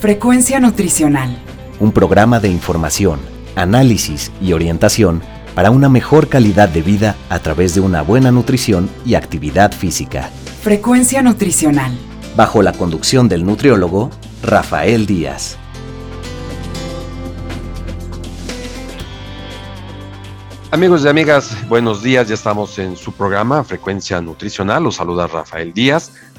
Frecuencia Nutricional. Un programa de información, análisis y orientación para una mejor calidad de vida a través de una buena nutrición y actividad física. Frecuencia Nutricional. Bajo la conducción del nutriólogo Rafael Díaz. Amigos y amigas, buenos días. Ya estamos en su programa Frecuencia Nutricional. Los saluda Rafael Díaz.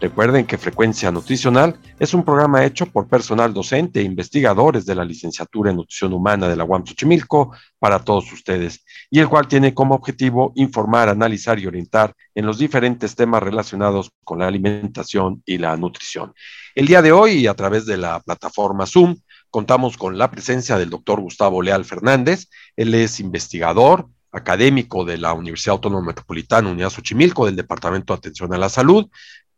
Recuerden que Frecuencia Nutricional es un programa hecho por personal docente e investigadores de la licenciatura en Nutrición Humana de la UAM Xochimilco para todos ustedes, y el cual tiene como objetivo informar, analizar y orientar en los diferentes temas relacionados con la alimentación y la nutrición. El día de hoy, a través de la plataforma Zoom, contamos con la presencia del doctor Gustavo Leal Fernández. Él es investigador, académico de la Universidad Autónoma Metropolitana, Unidad Xochimilco, del Departamento de Atención a la Salud,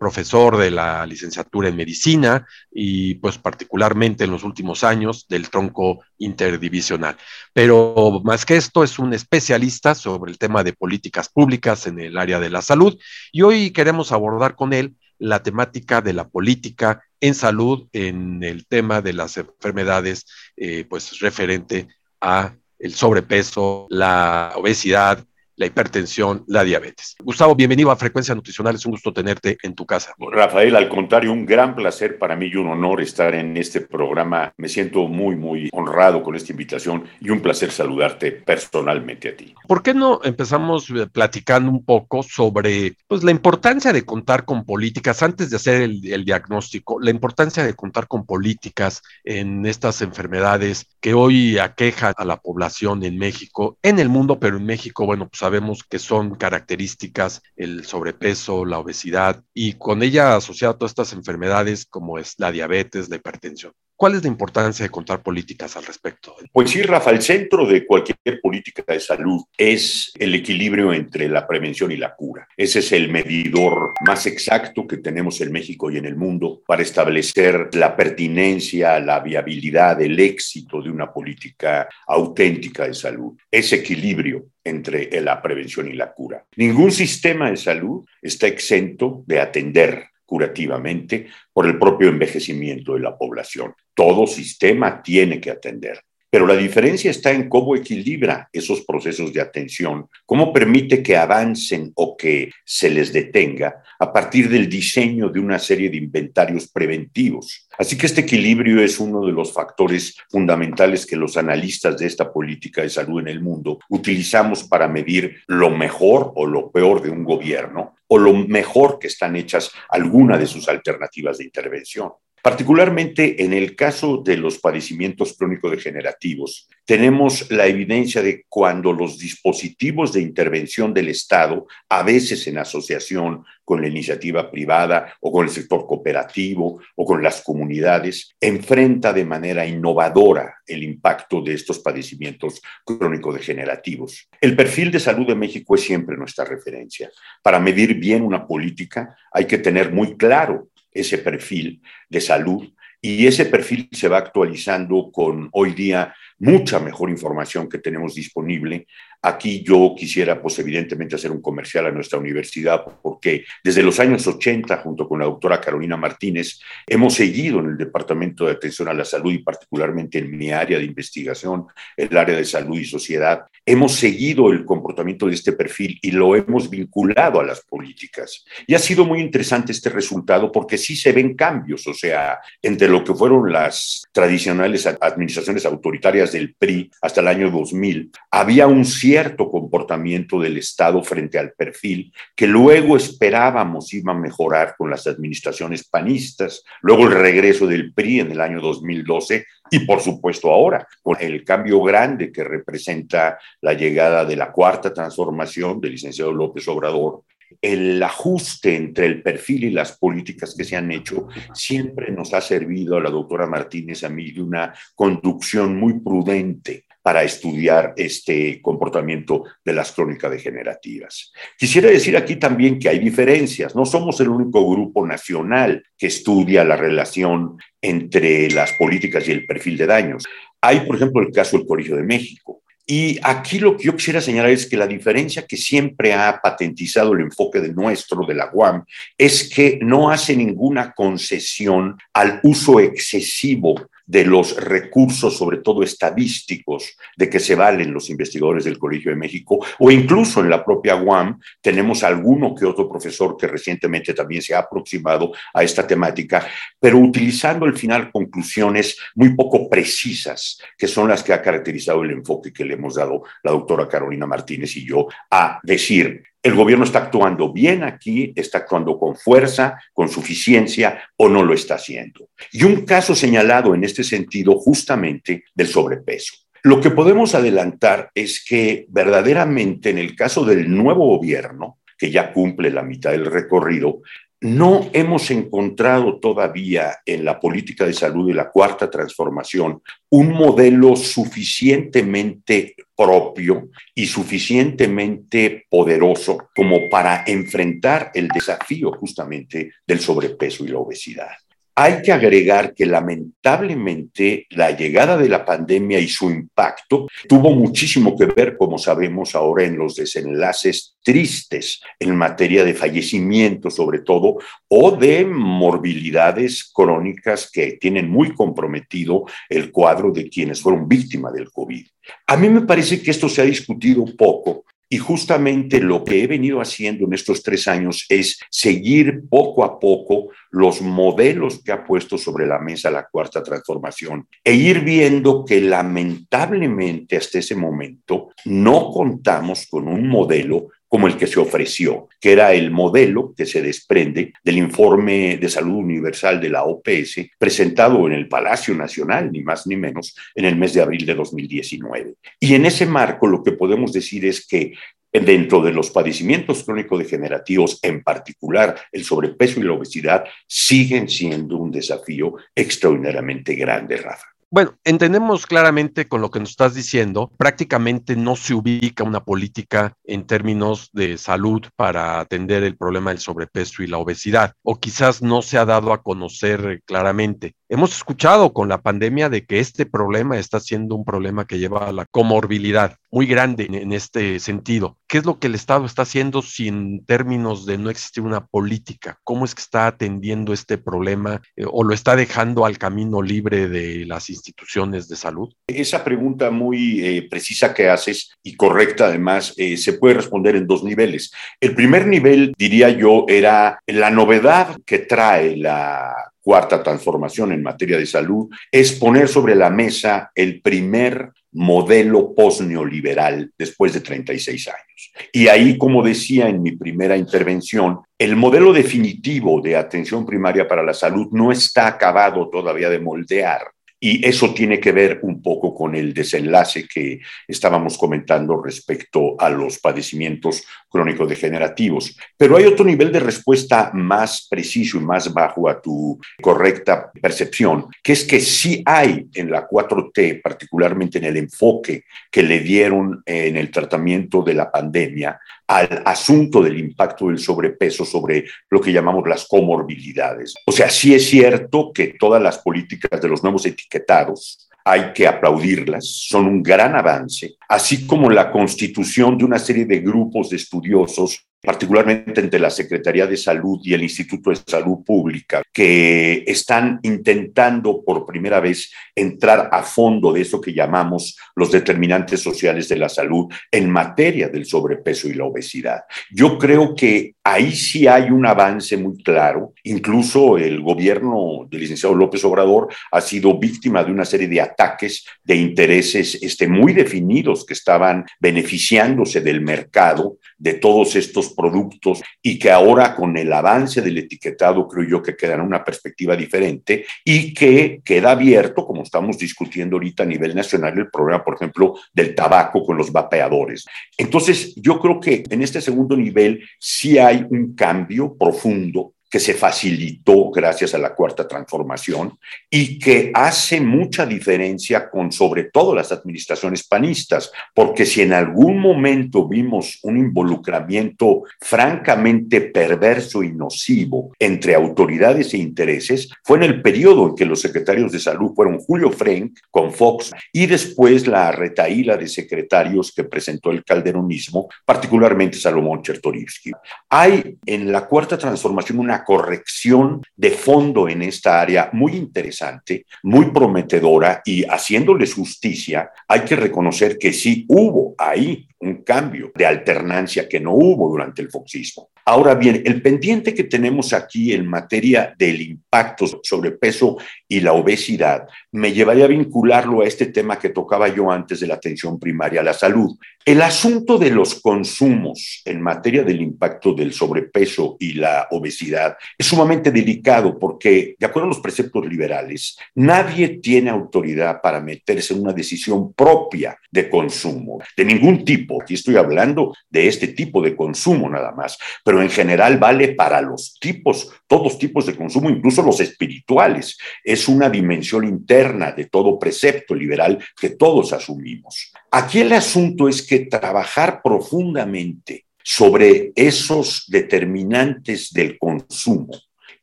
profesor de la licenciatura en medicina y pues particularmente en los últimos años del tronco interdivisional. Pero más que esto, es un especialista sobre el tema de políticas públicas en el área de la salud y hoy queremos abordar con él la temática de la política en salud en el tema de las enfermedades eh, pues referente a el sobrepeso, la obesidad, la hipertensión, la diabetes. Gustavo, bienvenido a Frecuencia Nutricional, es un gusto tenerte en tu casa. Rafael, al contrario, un gran placer para mí y un honor estar en este programa. Me siento muy, muy honrado con esta invitación y un placer saludarte personalmente a ti. ¿Por qué no empezamos eh, platicando un poco sobre pues, la importancia de contar con políticas, antes de hacer el, el diagnóstico, la importancia de contar con políticas en estas enfermedades que hoy aquejan a la población en México, en el mundo, pero en México, bueno, pues sabemos que son características el sobrepeso, la obesidad y con ella asociadas todas estas enfermedades como es la diabetes, la hipertensión. ¿Cuál es la importancia de contar políticas al respecto? Pues sí, Rafa, el centro de cualquier política de salud es el equilibrio entre la prevención y la cura. Ese es el medidor más exacto que tenemos en México y en el mundo para establecer la pertinencia, la viabilidad, el éxito de una política auténtica de salud. Ese equilibrio entre la prevención y la cura. Ningún sistema de salud está exento de atender curativamente por el propio envejecimiento de la población. Todo sistema tiene que atender. Pero la diferencia está en cómo equilibra esos procesos de atención, cómo permite que avancen o que se les detenga a partir del diseño de una serie de inventarios preventivos. Así que este equilibrio es uno de los factores fundamentales que los analistas de esta política de salud en el mundo utilizamos para medir lo mejor o lo peor de un gobierno o lo mejor que están hechas alguna de sus alternativas de intervención. Particularmente en el caso de los padecimientos crónico-degenerativos, tenemos la evidencia de cuando los dispositivos de intervención del Estado, a veces en asociación con la iniciativa privada o con el sector cooperativo o con las comunidades, enfrenta de manera innovadora el impacto de estos padecimientos crónico-degenerativos. El perfil de salud de México es siempre nuestra referencia. Para medir bien una política hay que tener muy claro ese perfil de salud y ese perfil se va actualizando con hoy día mucha mejor información que tenemos disponible Aquí yo quisiera, pues evidentemente, hacer un comercial a nuestra universidad, porque desde los años 80, junto con la doctora Carolina Martínez, hemos seguido en el Departamento de Atención a la Salud y particularmente en mi área de investigación, el área de salud y sociedad, hemos seguido el comportamiento de este perfil y lo hemos vinculado a las políticas. Y ha sido muy interesante este resultado porque sí se ven cambios, o sea, entre lo que fueron las tradicionales administraciones autoritarias del PRI hasta el año 2000, había un cierto comportamiento del Estado frente al perfil que luego esperábamos iba a mejorar con las administraciones panistas, luego el regreso del PRI en el año 2012 y por supuesto ahora, con el cambio grande que representa la llegada de la cuarta transformación del licenciado López Obrador, el ajuste entre el perfil y las políticas que se han hecho siempre nos ha servido a la doctora Martínez a mí de una conducción muy prudente para estudiar este comportamiento de las crónicas degenerativas. Quisiera decir aquí también que hay diferencias. No somos el único grupo nacional que estudia la relación entre las políticas y el perfil de daños. Hay, por ejemplo, el caso del Colegio de México. Y aquí lo que yo quisiera señalar es que la diferencia que siempre ha patentizado el enfoque de nuestro, de la UAM, es que no hace ninguna concesión al uso excesivo de los recursos, sobre todo estadísticos, de que se valen los investigadores del Colegio de México, o incluso en la propia UAM tenemos alguno que otro profesor que recientemente también se ha aproximado a esta temática, pero utilizando al final conclusiones muy poco precisas, que son las que ha caracterizado el enfoque que le hemos dado la doctora Carolina Martínez y yo, a decir, el gobierno está actuando bien aquí, está actuando con fuerza, con suficiencia o no lo está haciendo. Y un caso señalado en este sentido justamente del sobrepeso. Lo que podemos adelantar es que verdaderamente en el caso del nuevo gobierno, que ya cumple la mitad del recorrido, no hemos encontrado todavía en la política de salud de la cuarta transformación un modelo suficientemente propio y suficientemente poderoso como para enfrentar el desafío justamente del sobrepeso y la obesidad. Hay que agregar que lamentablemente la llegada de la pandemia y su impacto tuvo muchísimo que ver, como sabemos ahora, en los desenlaces tristes en materia de fallecimiento sobre todo o de morbilidades crónicas que tienen muy comprometido el cuadro de quienes fueron víctimas del COVID. A mí me parece que esto se ha discutido poco y justamente lo que he venido haciendo en estos tres años es seguir poco a poco los modelos que ha puesto sobre la mesa la cuarta transformación e ir viendo que lamentablemente hasta ese momento no contamos con un modelo como el que se ofreció, que era el modelo que se desprende del informe de salud universal de la OPS presentado en el Palacio Nacional, ni más ni menos, en el mes de abril de 2019. Y en ese marco lo que podemos decir es que dentro de los padecimientos crónico-degenerativos, en particular el sobrepeso y la obesidad, siguen siendo un desafío extraordinariamente grande, Rafa. Bueno, entendemos claramente con lo que nos estás diciendo, prácticamente no se ubica una política en términos de salud para atender el problema del sobrepeso y la obesidad, o quizás no se ha dado a conocer claramente. Hemos escuchado con la pandemia de que este problema está siendo un problema que lleva a la comorbilidad muy grande en, este sentido. ¿Qué es lo que el Estado está haciendo sin términos de no existir una política? ¿Cómo es que está atendiendo este problema eh, o lo está dejando al camino libre de las instituciones de salud? Esa pregunta muy eh, precisa que haces y correcta además eh, se puede responder en dos niveles. El primer nivel, diría yo, era la novedad que trae la cuarta transformación en materia de salud es poner sobre la mesa el primer modelo post-neoliberal después de 36 años. Y ahí, como decía en mi primera intervención, el modelo definitivo de atención primaria para la salud no está acabado todavía de moldear y eso tiene que ver un poco con el desenlace que estábamos comentando respecto a los padecimientos crónicos degenerativos. Pero hay otro nivel de respuesta más preciso y más bajo a tu correcta percepción, que es que sí hay en la 4T, particularmente en el enfoque que le dieron en el tratamiento de la pandemia, al asunto del impacto del sobrepeso sobre lo que llamamos las comorbilidades. O sea, sí es cierto que todas las políticas de los nuevos etiquetados hay que aplaudirlas, son un gran avance, así como la constitución de una serie de grupos de estudiosos particularmente entre la Secretaría de Salud y el Instituto de Salud Pública, que están intentando por primera vez entrar a fondo de eso que llamamos los determinantes sociales de la salud en materia del sobrepeso y la obesidad. Yo creo que ahí sí hay un avance muy claro. Incluso el gobierno del licenciado López Obrador ha sido víctima de una serie de ataques de intereses este, muy definidos que estaban beneficiándose del mercado de todos estos productos y que ahora con el avance del etiquetado creo yo que queda en una perspectiva diferente y que queda abierto, como estamos discutiendo ahorita a nivel nacional, el problema, por ejemplo, del tabaco con los vapeadores. Entonces, yo creo que en este segundo nivel sí hay un cambio profundo que se facilitó gracias a la cuarta transformación y que hace mucha diferencia con sobre todo las administraciones panistas, porque si en algún momento vimos un involucramiento francamente perverso y nocivo entre autoridades e intereses, fue en el periodo en que los secretarios de salud fueron Julio Frank con Fox y después la retaíla de secretarios que presentó el calderonismo, particularmente Salomón Chertorivsky. Hay en la cuarta transformación una corrección de fondo en esta área muy interesante, muy prometedora y haciéndoles justicia, hay que reconocer que sí hubo ahí un cambio de alternancia que no hubo durante el foxismo. Ahora bien, el pendiente que tenemos aquí en materia del impacto sobre peso y la obesidad me llevaría a vincularlo a este tema que tocaba yo antes de la atención primaria a la salud. El asunto de los consumos en materia del impacto del sobrepeso y la obesidad es sumamente delicado porque, de acuerdo a los preceptos liberales, nadie tiene autoridad para meterse en una decisión propia de consumo, de ningún tipo. Aquí estoy hablando de este tipo de consumo nada más pero en general vale para los tipos, todos tipos de consumo, incluso los espirituales. Es una dimensión interna de todo precepto liberal que todos asumimos. Aquí el asunto es que trabajar profundamente sobre esos determinantes del consumo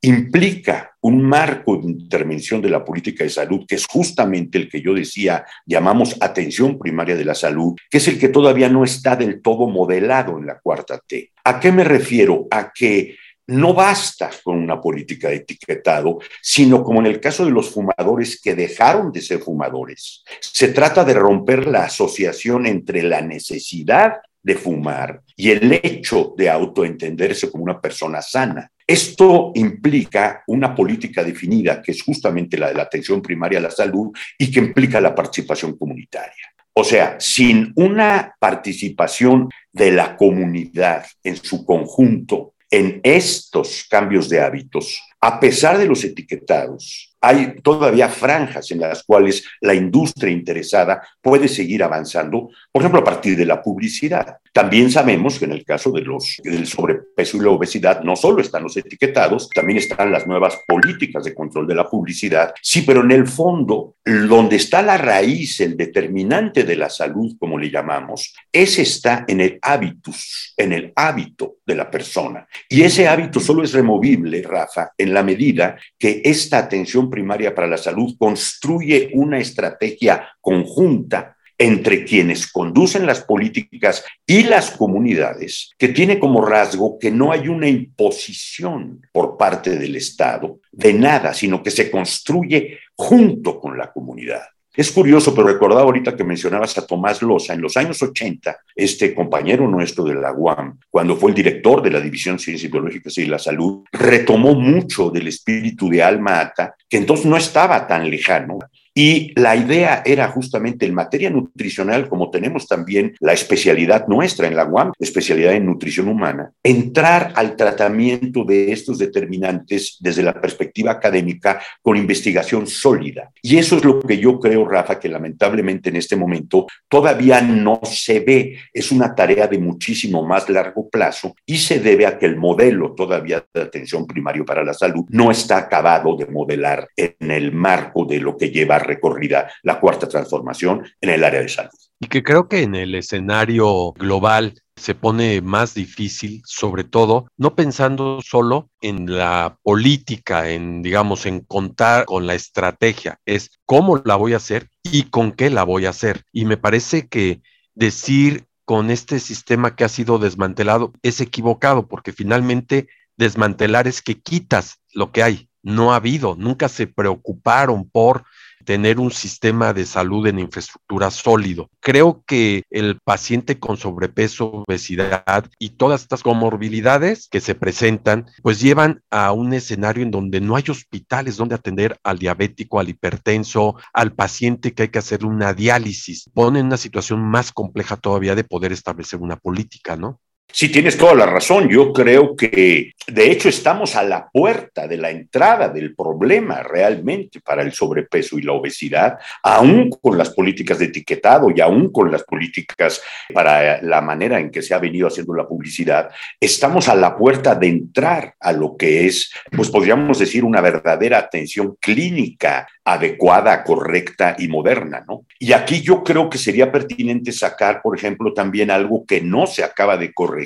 implica un marco de intervención de la política de salud, que es justamente el que yo decía, llamamos atención primaria de la salud, que es el que todavía no está del todo modelado en la cuarta T. ¿A qué me refiero? A que no basta con una política de etiquetado, sino como en el caso de los fumadores que dejaron de ser fumadores. Se trata de romper la asociación entre la necesidad de fumar y el hecho de autoentenderse como una persona sana. Esto implica una política definida, que es justamente la de la atención primaria a la salud y que implica la participación comunitaria. O sea, sin una participación de la comunidad en su conjunto en estos cambios de hábitos, a pesar de los etiquetados, hay todavía franjas en las cuales la industria interesada puede seguir avanzando, por ejemplo, a partir de la publicidad. También sabemos que en el caso de los, del sobrepeso y la obesidad no solo están los etiquetados, también están las nuevas políticas de control de la publicidad. Sí, pero en el fondo, donde está la raíz, el determinante de la salud, como le llamamos, ese está en el hábitus, en el hábito de la persona. Y ese hábito solo es removible, Rafa, en la medida que esta atención primaria para la salud construye una estrategia conjunta entre quienes conducen las políticas y las comunidades, que tiene como rasgo que no hay una imposición por parte del Estado de nada, sino que se construye junto con la comunidad. Es curioso, pero recordaba ahorita que mencionabas a Tomás Loza, en los años 80, este compañero nuestro de la UAM, cuando fue el director de la División Ciencias Biológicas y la Salud, retomó mucho del espíritu de Alma Ata, que entonces no estaba tan lejano, y la idea era justamente en materia nutricional, como tenemos también la especialidad nuestra en la UAM, especialidad en nutrición humana, entrar al tratamiento de estos determinantes desde la perspectiva académica con investigación sólida. Y eso es lo que yo creo, Rafa, que lamentablemente en este momento todavía no se ve. Es una tarea de muchísimo más largo plazo y se debe a que el modelo todavía de atención primario para la salud no está acabado de modelar en el marco de lo que lleva recorrida la cuarta transformación en el área de salud. Y que creo que en el escenario global se pone más difícil, sobre todo, no pensando solo en la política, en, digamos, en contar con la estrategia, es cómo la voy a hacer y con qué la voy a hacer. Y me parece que decir con este sistema que ha sido desmantelado es equivocado, porque finalmente desmantelar es que quitas lo que hay. No ha habido, nunca se preocuparon por tener un sistema de salud en infraestructura sólido. Creo que el paciente con sobrepeso, obesidad y todas estas comorbilidades que se presentan, pues llevan a un escenario en donde no hay hospitales donde atender al diabético, al hipertenso, al paciente que hay que hacer una diálisis. Pone en una situación más compleja todavía de poder establecer una política, ¿no? Sí, tienes toda la razón. Yo creo que, de hecho, estamos a la puerta de la entrada del problema realmente para el sobrepeso y la obesidad, aún con las políticas de etiquetado y aún con las políticas para la manera en que se ha venido haciendo la publicidad. Estamos a la puerta de entrar a lo que es, pues podríamos decir, una verdadera atención clínica adecuada, correcta y moderna, ¿no? Y aquí yo creo que sería pertinente sacar, por ejemplo, también algo que no se acaba de corregir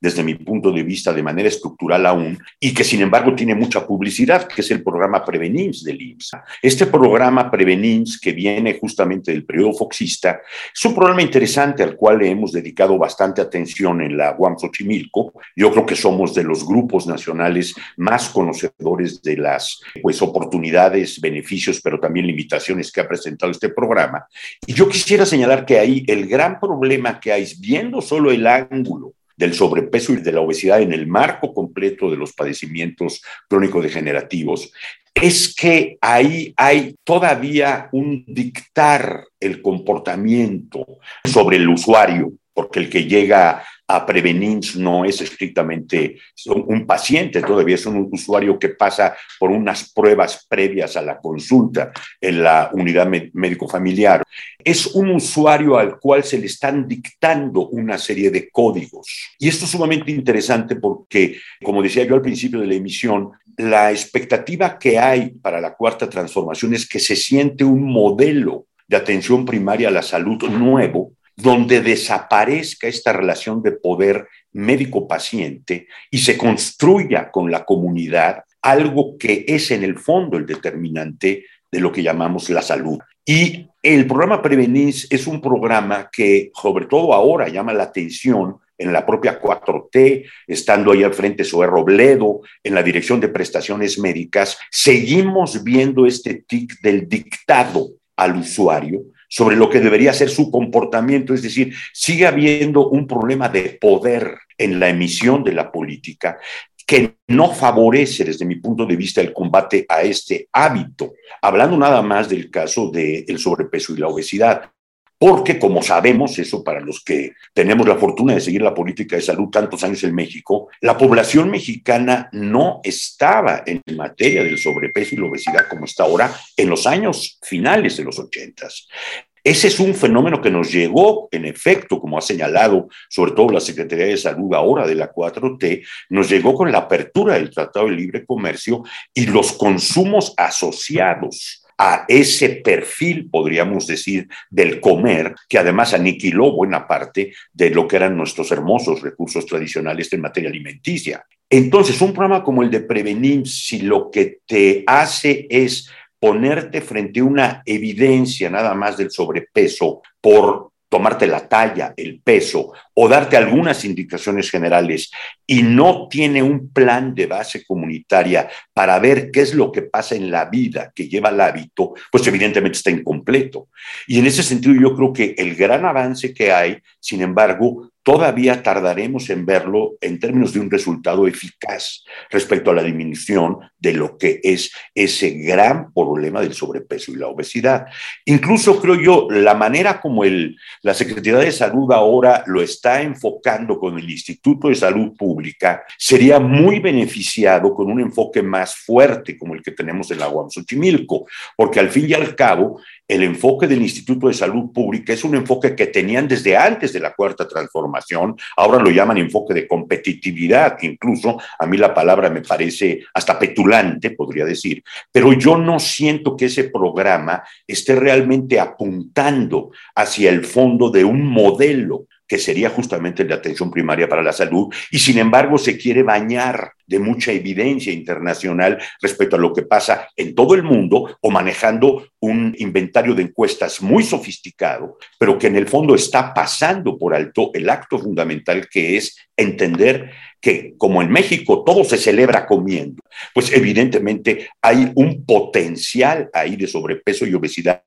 desde mi punto de vista de manera estructural aún y que sin embargo tiene mucha publicidad, que es el programa Prevenins del IMSS. Este programa Prevenins que viene justamente del periodo foxista es un programa interesante al cual le hemos dedicado bastante atención en la UAM Xochimilco. Yo creo que somos de los grupos nacionales más conocedores de las pues, oportunidades, beneficios pero también limitaciones que ha presentado este programa. Y yo quisiera señalar que ahí el gran problema que hay, viendo solo el ángulo del sobrepeso y de la obesidad en el marco completo de los padecimientos crónico-degenerativos, es que ahí hay todavía un dictar el comportamiento sobre el usuario, porque el que llega a prevenir no es estrictamente un paciente, todavía es un usuario que pasa por unas pruebas previas a la consulta en la unidad médico familiar. Es un usuario al cual se le están dictando una serie de códigos. Y esto es sumamente interesante porque, como decía yo al principio de la emisión, la expectativa que hay para la cuarta transformación es que se siente un modelo de atención primaria a la salud nuevo donde desaparezca esta relación de poder médico-paciente y se construya con la comunidad algo que es en el fondo el determinante de lo que llamamos la salud. Y el programa Prevenís es un programa que, sobre todo ahora, llama la atención en la propia 4T, estando ahí al frente Zoé Robledo, en la Dirección de Prestaciones Médicas, seguimos viendo este tic del dictado al usuario, sobre lo que debería ser su comportamiento, es decir, sigue habiendo un problema de poder en la emisión de la política que no favorece desde mi punto de vista el combate a este hábito, hablando nada más del caso del sobrepeso y la obesidad porque como sabemos, eso para los que tenemos la fortuna de seguir la política de salud tantos años en México, la población mexicana no estaba en materia del sobrepeso y la obesidad como está ahora en los años finales de los ochentas. Ese es un fenómeno que nos llegó, en efecto, como ha señalado sobre todo la Secretaría de Salud ahora de la 4T, nos llegó con la apertura del Tratado de Libre Comercio y los consumos asociados a ese perfil, podríamos decir, del comer, que además aniquiló buena parte de lo que eran nuestros hermosos recursos tradicionales en materia alimenticia. Entonces, un programa como el de Prevenir, si lo que te hace es ponerte frente a una evidencia nada más del sobrepeso por tomarte la talla, el peso o darte algunas indicaciones generales y no tiene un plan de base comunitaria para ver qué es lo que pasa en la vida que lleva al hábito, pues evidentemente está incompleto. Y en ese sentido yo creo que el gran avance que hay, sin embargo, todavía tardaremos en verlo en términos de un resultado eficaz respecto a la disminución de lo que es ese gran problema del sobrepeso y la obesidad. Incluso creo yo, la manera como el, la Secretaría de Salud ahora lo está enfocando con el Instituto de Salud Pública sería muy beneficiado con un enfoque más fuerte como el que tenemos en la UAM Xochimilco, porque al fin y al cabo el enfoque del Instituto de Salud Pública es un enfoque que tenían desde antes de la cuarta transformación, ahora lo llaman enfoque de competitividad, incluso a mí la palabra me parece hasta petulante, podría decir, pero yo no siento que ese programa esté realmente apuntando hacia el fondo de un modelo que sería justamente de atención primaria para la salud, y sin embargo se quiere bañar de mucha evidencia internacional respecto a lo que pasa en todo el mundo o manejando un inventario de encuestas muy sofisticado, pero que en el fondo está pasando por alto el acto fundamental que es entender que como en México todo se celebra comiendo, pues evidentemente hay un potencial ahí de sobrepeso y obesidad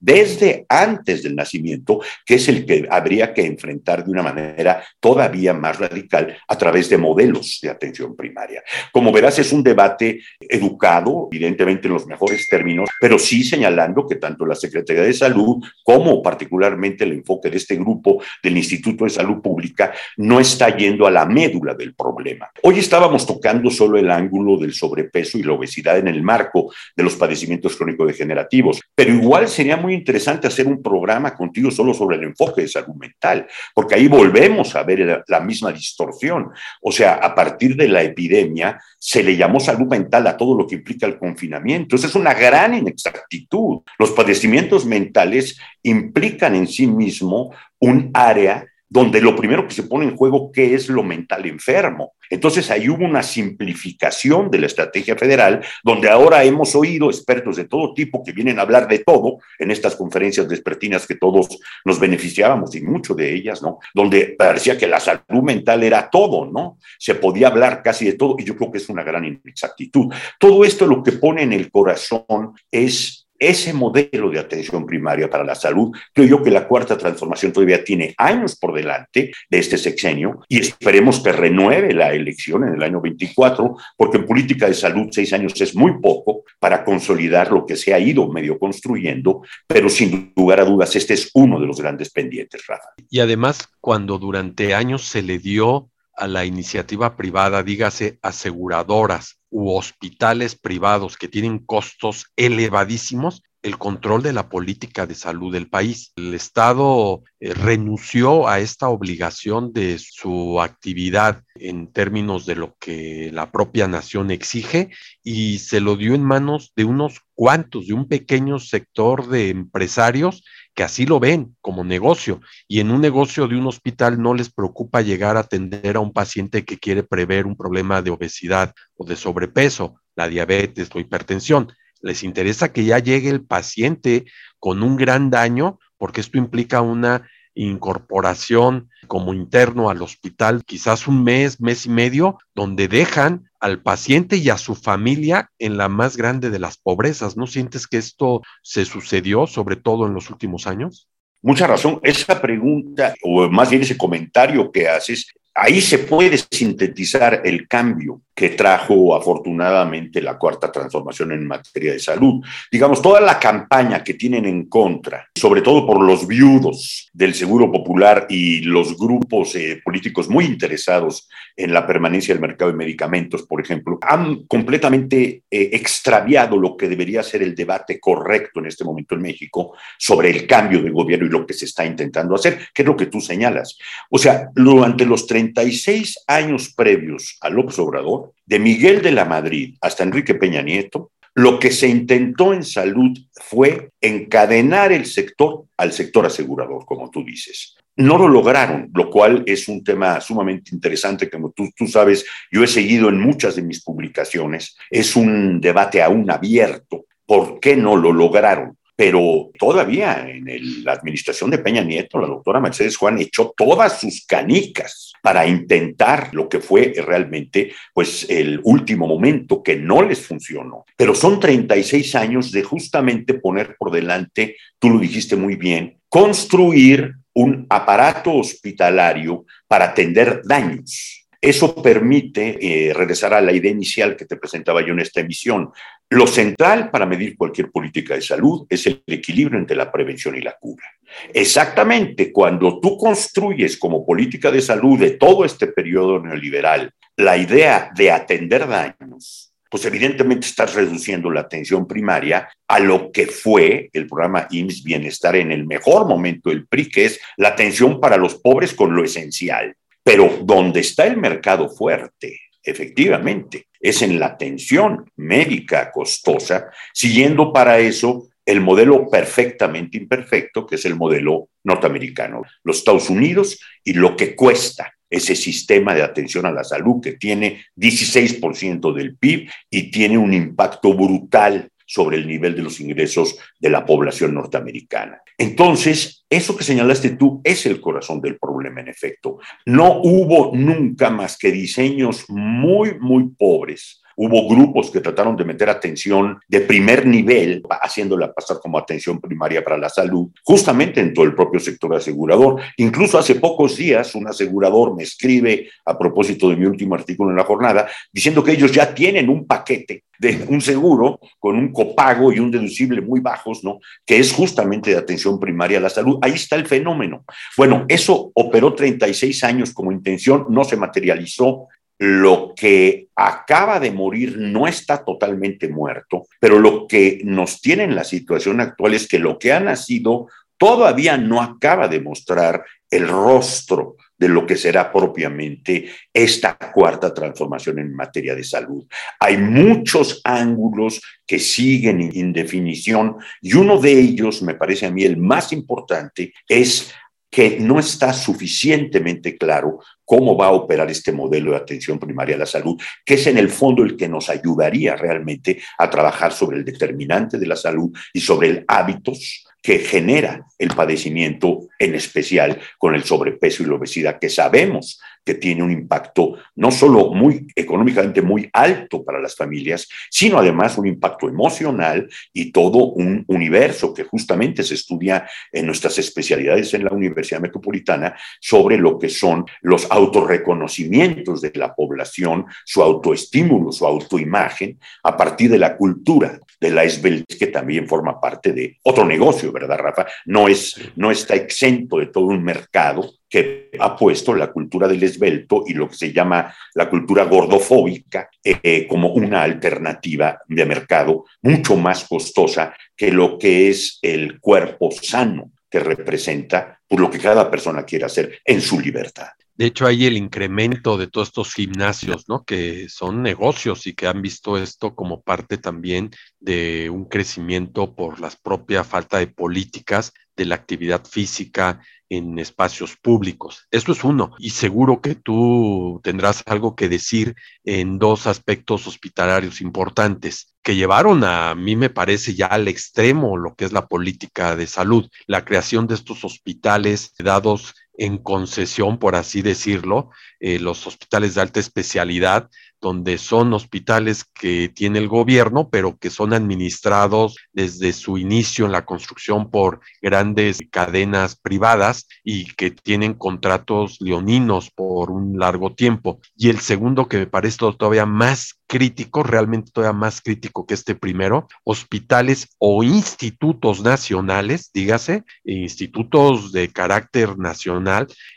desde antes del nacimiento, que es el que habría que enfrentar de una manera todavía más radical a través de modelos de atención primaria. Como verás, es un debate educado, evidentemente en los mejores términos, pero sí señalando que tanto la Secretaría de Salud como particularmente el enfoque de este grupo del Instituto de Salud Pública no está yendo a la médula del problema. Hoy estábamos tocando solo el ángulo del sobrepeso y la obesidad en el marco de los padecimientos crónico-degenerativos, pero igual sería muy interesante hacer un programa contigo solo sobre el enfoque de salud mental, porque ahí volvemos a ver la misma distorsión. O sea, a partir de la epidemia se le llamó salud mental a todo lo que implica el confinamiento. Esa es una gran inexactitud. Los padecimientos mentales implican en sí mismo un área donde lo primero que se pone en juego, ¿qué es lo mental enfermo? Entonces ahí hubo una simplificación de la estrategia federal, donde ahora hemos oído expertos de todo tipo que vienen a hablar de todo en estas conferencias despertinas que todos nos beneficiábamos y mucho de ellas, ¿no? Donde parecía que la salud mental era todo, ¿no? Se podía hablar casi de todo y yo creo que es una gran inexactitud. Todo esto lo que pone en el corazón es ese modelo de atención primaria para la salud, creo yo que la cuarta transformación todavía tiene años por delante de este sexenio y esperemos que renueve la elección en el año 24, porque en política de salud seis años es muy poco para consolidar lo que se ha ido medio construyendo, pero sin lugar a dudas este es uno de los grandes pendientes, Rafa. Y además, cuando durante años se le dio a la iniciativa privada, dígase aseguradoras u hospitales privados que tienen costos elevadísimos, el control de la política de salud del país. El Estado eh, renunció a esta obligación de su actividad en términos de lo que la propia nación exige y se lo dio en manos de unos cuantos, de un pequeño sector de empresarios que así lo ven como negocio. Y en un negocio de un hospital no les preocupa llegar a atender a un paciente que quiere prever un problema de obesidad o de sobrepeso, la diabetes o hipertensión les interesa que ya llegue el paciente con un gran daño, porque esto implica una incorporación como interno al hospital, quizás un mes, mes y medio, donde dejan al paciente y a su familia en la más grande de las pobrezas. ¿No sientes que esto se sucedió, sobre todo en los últimos años? Mucha razón. Esa pregunta, o más bien ese comentario que haces, ahí se puede sintetizar el cambio que trajo afortunadamente la cuarta transformación en materia de salud. Digamos, toda la campaña que tienen en contra, sobre todo por los viudos del Seguro Popular y los grupos eh, políticos muy interesados en la permanencia del mercado de medicamentos, por ejemplo, han completamente eh, extraviado lo que debería ser el debate correcto en este momento en México sobre el cambio de gobierno y lo que se está intentando hacer, que es lo que tú señalas. O sea, durante los 36 años previos al López Obrador, de Miguel de la Madrid hasta Enrique Peña Nieto, lo que se intentó en salud fue encadenar el sector al sector asegurador, como tú dices. No lo lograron, lo cual es un tema sumamente interesante, como tú, tú sabes, yo he seguido en muchas de mis publicaciones, es un debate aún abierto. ¿Por qué no lo lograron? Pero todavía en la administración de Peña Nieto, la doctora Mercedes Juan echó todas sus canicas para intentar lo que fue realmente pues el último momento que no les funcionó. Pero son 36 años de justamente poner por delante, tú lo dijiste muy bien, construir un aparato hospitalario para atender daños eso permite eh, regresar a la idea inicial que te presentaba yo en esta emisión. Lo central para medir cualquier política de salud es el equilibrio entre la prevención y la cura. Exactamente, cuando tú construyes como política de salud de todo este periodo neoliberal la idea de atender daños, pues evidentemente estás reduciendo la atención primaria a lo que fue el programa IMSS Bienestar en el mejor momento del PRI, que es la atención para los pobres con lo esencial. Pero donde está el mercado fuerte, efectivamente, es en la atención médica costosa, siguiendo para eso el modelo perfectamente imperfecto, que es el modelo norteamericano, los Estados Unidos y lo que cuesta ese sistema de atención a la salud que tiene 16% del PIB y tiene un impacto brutal sobre el nivel de los ingresos de la población norteamericana. Entonces, eso que señalaste tú es el corazón del problema, en efecto. No hubo nunca más que diseños muy, muy pobres Hubo grupos que trataron de meter atención de primer nivel, haciéndola pasar como atención primaria para la salud, justamente en todo el propio sector asegurador. Incluso hace pocos días un asegurador me escribe a propósito de mi último artículo en la jornada, diciendo que ellos ya tienen un paquete de un seguro con un copago y un deducible muy bajos, ¿no? Que es justamente de atención primaria a la salud. Ahí está el fenómeno. Bueno, eso operó 36 años como intención, no se materializó. Lo que acaba de morir no está totalmente muerto, pero lo que nos tiene en la situación actual es que lo que ha nacido todavía no acaba de mostrar el rostro de lo que será propiamente esta cuarta transformación en materia de salud. Hay muchos ángulos que siguen en definición y uno de ellos, me parece a mí el más importante, es que no está suficientemente claro cómo va a operar este modelo de atención primaria a la salud, que es en el fondo el que nos ayudaría realmente a trabajar sobre el determinante de la salud y sobre el hábitos que genera el padecimiento, en especial con el sobrepeso y la obesidad, que sabemos que tiene un impacto no solo muy económicamente muy alto para las familias, sino además un impacto emocional y todo un universo que justamente se estudia en nuestras especialidades en la Universidad Metropolitana sobre lo que son los autorreconocimientos de la población, su autoestímulo, su autoimagen, a partir de la cultura de la esbeltez, que también forma parte de otro negocio, ¿verdad, Rafa? No, es, no está exento de todo un mercado que ha puesto la cultura del esbelto y lo que se llama la cultura gordofóbica eh, como una alternativa de mercado mucho más costosa que lo que es el cuerpo sano que representa por lo que cada persona quiere hacer en su libertad. De hecho, hay el incremento de todos estos gimnasios, ¿no? Que son negocios y que han visto esto como parte también de un crecimiento por la propia falta de políticas de la actividad física en espacios públicos. Eso es uno. Y seguro que tú tendrás algo que decir en dos aspectos hospitalarios importantes que llevaron a mí me parece ya al extremo lo que es la política de salud, la creación de estos hospitales dados en concesión, por así decirlo, eh, los hospitales de alta especialidad, donde son hospitales que tiene el gobierno, pero que son administrados desde su inicio en la construcción por grandes cadenas privadas y que tienen contratos leoninos por un largo tiempo. Y el segundo que me parece todavía más crítico, realmente todavía más crítico que este primero, hospitales o institutos nacionales, dígase, institutos de carácter nacional,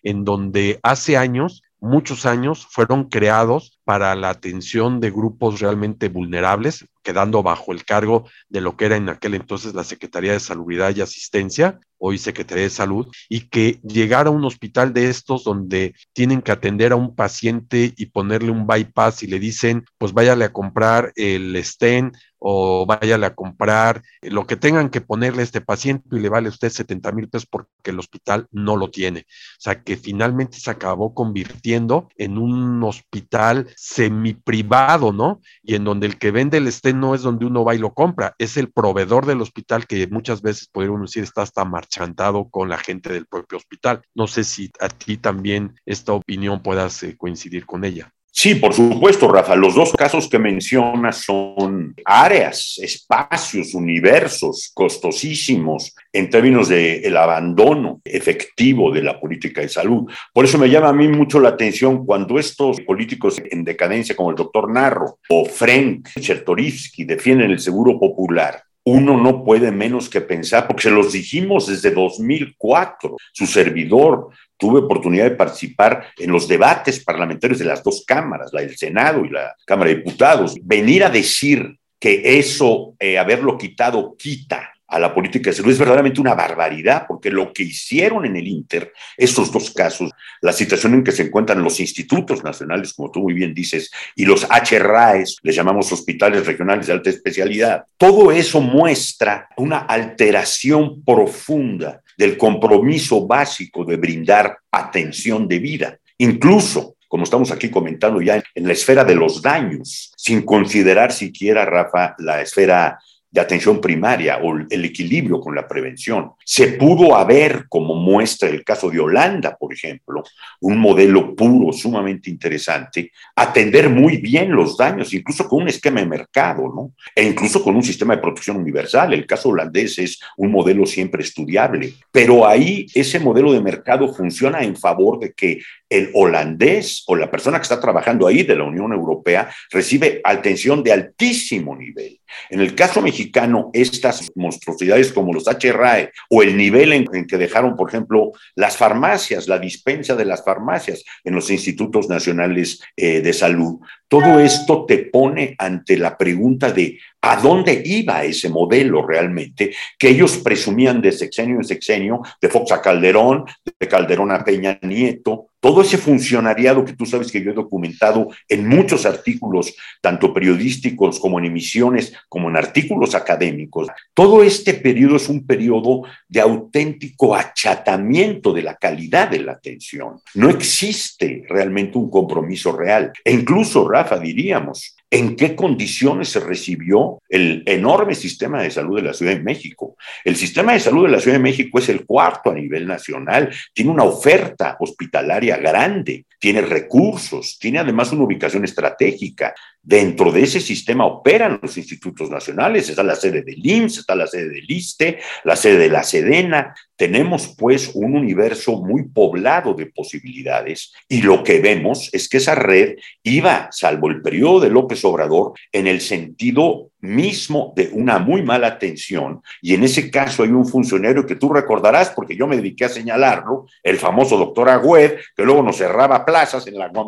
en donde hace años muchos años fueron creados para la atención de grupos realmente vulnerables, quedando bajo el cargo de lo que era en aquel entonces la Secretaría de Salubridad y Asistencia, hoy Secretaría de Salud, y que llegara a un hospital de estos donde tienen que atender a un paciente y ponerle un bypass y le dicen, pues váyale a comprar el stent o váyale a comprar lo que tengan que ponerle a este paciente y le vale a usted 70 mil pesos porque el hospital no lo tiene. O sea que finalmente se acabó convirtiendo en un hospital semi privado, ¿no? Y en donde el que vende el estén no es donde uno va y lo compra, es el proveedor del hospital que muchas veces podríamos decir está hasta marchantado con la gente del propio hospital. No sé si a ti también esta opinión puedas eh, coincidir con ella. Sí, por supuesto, Rafa. Los dos casos que mencionas son áreas, espacios, universos costosísimos en términos del el abandono efectivo de la política de salud. Por eso me llama a mí mucho la atención cuando estos políticos en decadencia como el doctor Narro o Frank Chertorivsky defienden el seguro popular uno no puede menos que pensar, porque se los dijimos desde 2004, su servidor tuve oportunidad de participar en los debates parlamentarios de las dos cámaras, la del Senado y la Cámara de Diputados. Venir a decir que eso, eh, haberlo quitado, quita a la política de salud es verdaderamente una barbaridad, porque lo que hicieron en el Inter, estos dos casos, la situación en que se encuentran los institutos nacionales, como tú muy bien dices, y los HRAES, les llamamos hospitales regionales de alta especialidad, todo eso muestra una alteración profunda del compromiso básico de brindar atención de vida. Incluso como estamos aquí comentando ya en la esfera de los daños, sin considerar siquiera, Rafa, la esfera de atención primaria o el equilibrio con la prevención. Se pudo haber, como muestra el caso de Holanda, por ejemplo, un modelo puro, sumamente interesante, atender muy bien los daños, incluso con un esquema de mercado, ¿no? E incluso con un sistema de protección universal. El caso holandés es un modelo siempre estudiable, pero ahí ese modelo de mercado funciona en favor de que el holandés o la persona que está trabajando ahí de la Unión Europea recibe atención de altísimo nivel. En el caso mexicano, estas monstruosidades como los HRAE o el nivel en, que dejaron, por ejemplo, las farmacias, la dispensa de las farmacias en los institutos nacionales eh, de salud, todo esto te pone ante la pregunta de a dónde iba ese modelo realmente, que ellos presumían de sexenio en sexenio, de Fox a Calderón, de Calderón a Peña Nieto, todo ese funcionariado que tú sabes que yo he documentado en muchos artículos, tanto periodísticos como en emisiones, como en artículos académicos, todo este periodo es un periodo de auténtico achatamiento de la calidad de la atención. No existe realmente un compromiso real. E incluso, Rafa, diríamos, en qué condiciones se recibió el enorme sistema de salud de la Ciudad de México. El sistema de salud de la Ciudad de México es el cuarto a nivel nacional, tiene una oferta hospitalaria grande, tiene recursos, tiene además una ubicación estratégica. Dentro de ese sistema operan los institutos nacionales, está la sede del IMSS, está la sede del ISTE, la sede de la SEDENA. Tenemos pues un universo muy poblado de posibilidades y lo que vemos es que esa red iba, salvo el periodo de López Obrador, en el sentido mismo de una muy mala atención, y en ese caso hay un funcionario que tú recordarás, porque yo me dediqué a señalarlo, el famoso doctor Agüed, que luego nos cerraba plazas en la Guam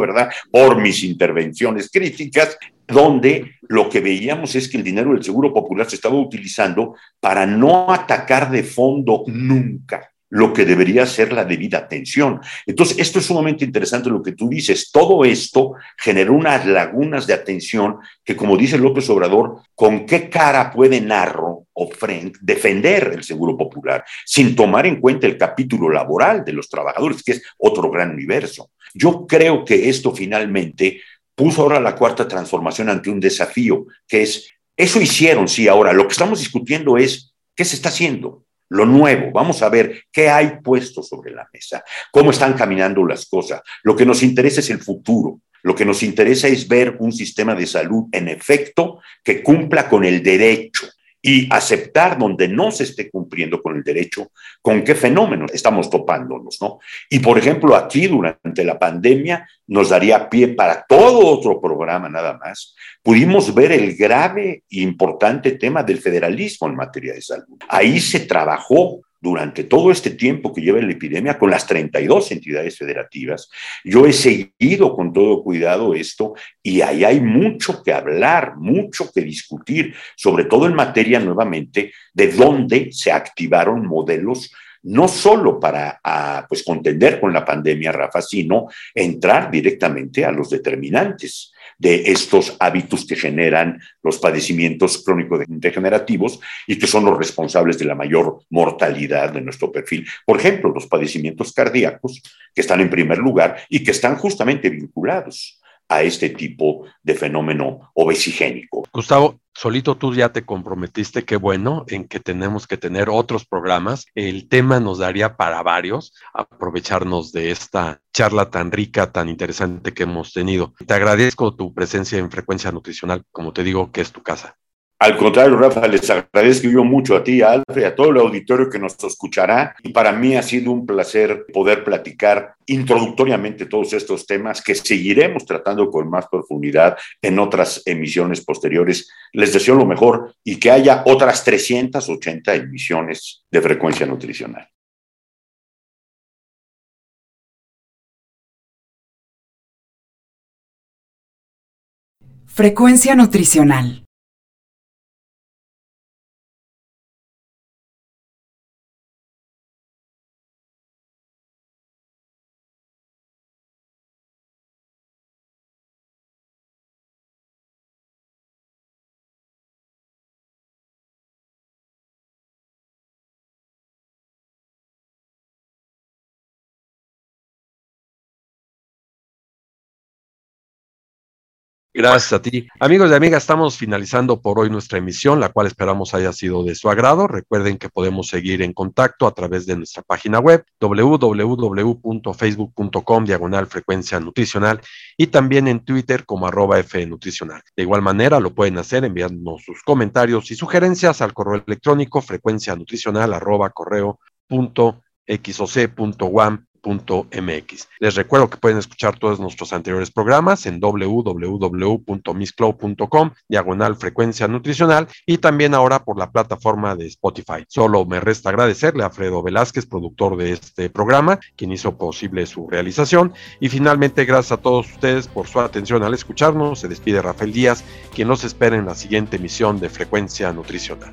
¿verdad? Por mis intervenciones críticas, donde lo que veíamos es que el dinero del Seguro Popular se estaba utilizando para no atacar de fondo nunca lo que debería ser la debida atención. Entonces, esto es sumamente interesante lo que tú dices. Todo esto generó unas lagunas de atención que, como dice López Obrador, ¿con qué cara puede Narro o Frank defender el Seguro Popular sin tomar en cuenta el capítulo laboral de los trabajadores, que es otro gran universo? Yo creo que esto finalmente puso ahora la cuarta transformación ante un desafío, que es, eso hicieron, sí, ahora lo que estamos discutiendo es, ¿qué se está haciendo? Lo nuevo, vamos a ver qué hay puesto sobre la mesa, cómo están caminando las cosas. Lo que nos interesa es el futuro, lo que nos interesa es ver un sistema de salud en efecto que cumpla con el derecho, y aceptar donde no se esté cumpliendo con el derecho, con qué fenómenos estamos topándonos, ¿no? Y por ejemplo, aquí durante la pandemia nos daría pie para todo otro programa nada más. Pudimos ver el grave e importante tema del federalismo en materia de salud. Ahí se trabajó durante todo este tiempo que lleva la epidemia con las 32 entidades federativas. Yo he seguido con todo cuidado esto y ahí hay mucho que hablar, mucho que discutir, sobre todo en materia nuevamente de dónde se activaron modelos no solo para pues contender con la pandemia, Rafa, sino entrar directamente a los determinantes de estos hábitos que generan los padecimientos crónicos degenerativos y que son los responsables de la mayor mortalidad de nuestro perfil. Por ejemplo, los padecimientos cardíacos, que están en primer lugar y que están justamente vinculados a este tipo de fenómeno obesigénico. Gustavo, solito tú ya te comprometiste, qué bueno, en que tenemos que tener otros programas. El tema nos daría para varios, aprovecharnos de esta charla tan rica, tan interesante que hemos tenido. Te agradezco tu presencia en Frecuencia Nutricional, como te digo, que es tu casa. Al contrario, Rafa, les agradezco yo mucho a ti, a Alfred, a todo el auditorio que nos escuchará. Y para mí ha sido un placer poder platicar introductoriamente todos estos temas que seguiremos tratando con más profundidad en otras emisiones posteriores. Les deseo lo mejor y que haya otras 380 emisiones de frecuencia nutricional. Frecuencia nutricional Gracias a ti. Amigos y amigas, estamos finalizando por hoy nuestra emisión, la cual esperamos haya sido de su agrado. Recuerden que podemos seguir en contacto a través de nuestra página web www.facebook.com diagonal frecuencia nutricional y también en Twitter como arroba F nutricional. De igual manera lo pueden hacer enviando sus comentarios y sugerencias al correo electrónico frecuencia nutricional arroba correo punto Les recuerdo que pueden escuchar todos nuestros anteriores programas en www.miscloud.com, diagonal frecuencia nutricional, y también ahora por la plataforma de Spotify. Solo me resta agradecerle a Fredo Velázquez, productor de este programa, quien hizo posible su realización. Y finalmente, gracias a todos ustedes por su atención al escucharnos. Se despide Rafael Díaz, quien nos espera en la siguiente emisión de Frecuencia Nutricional.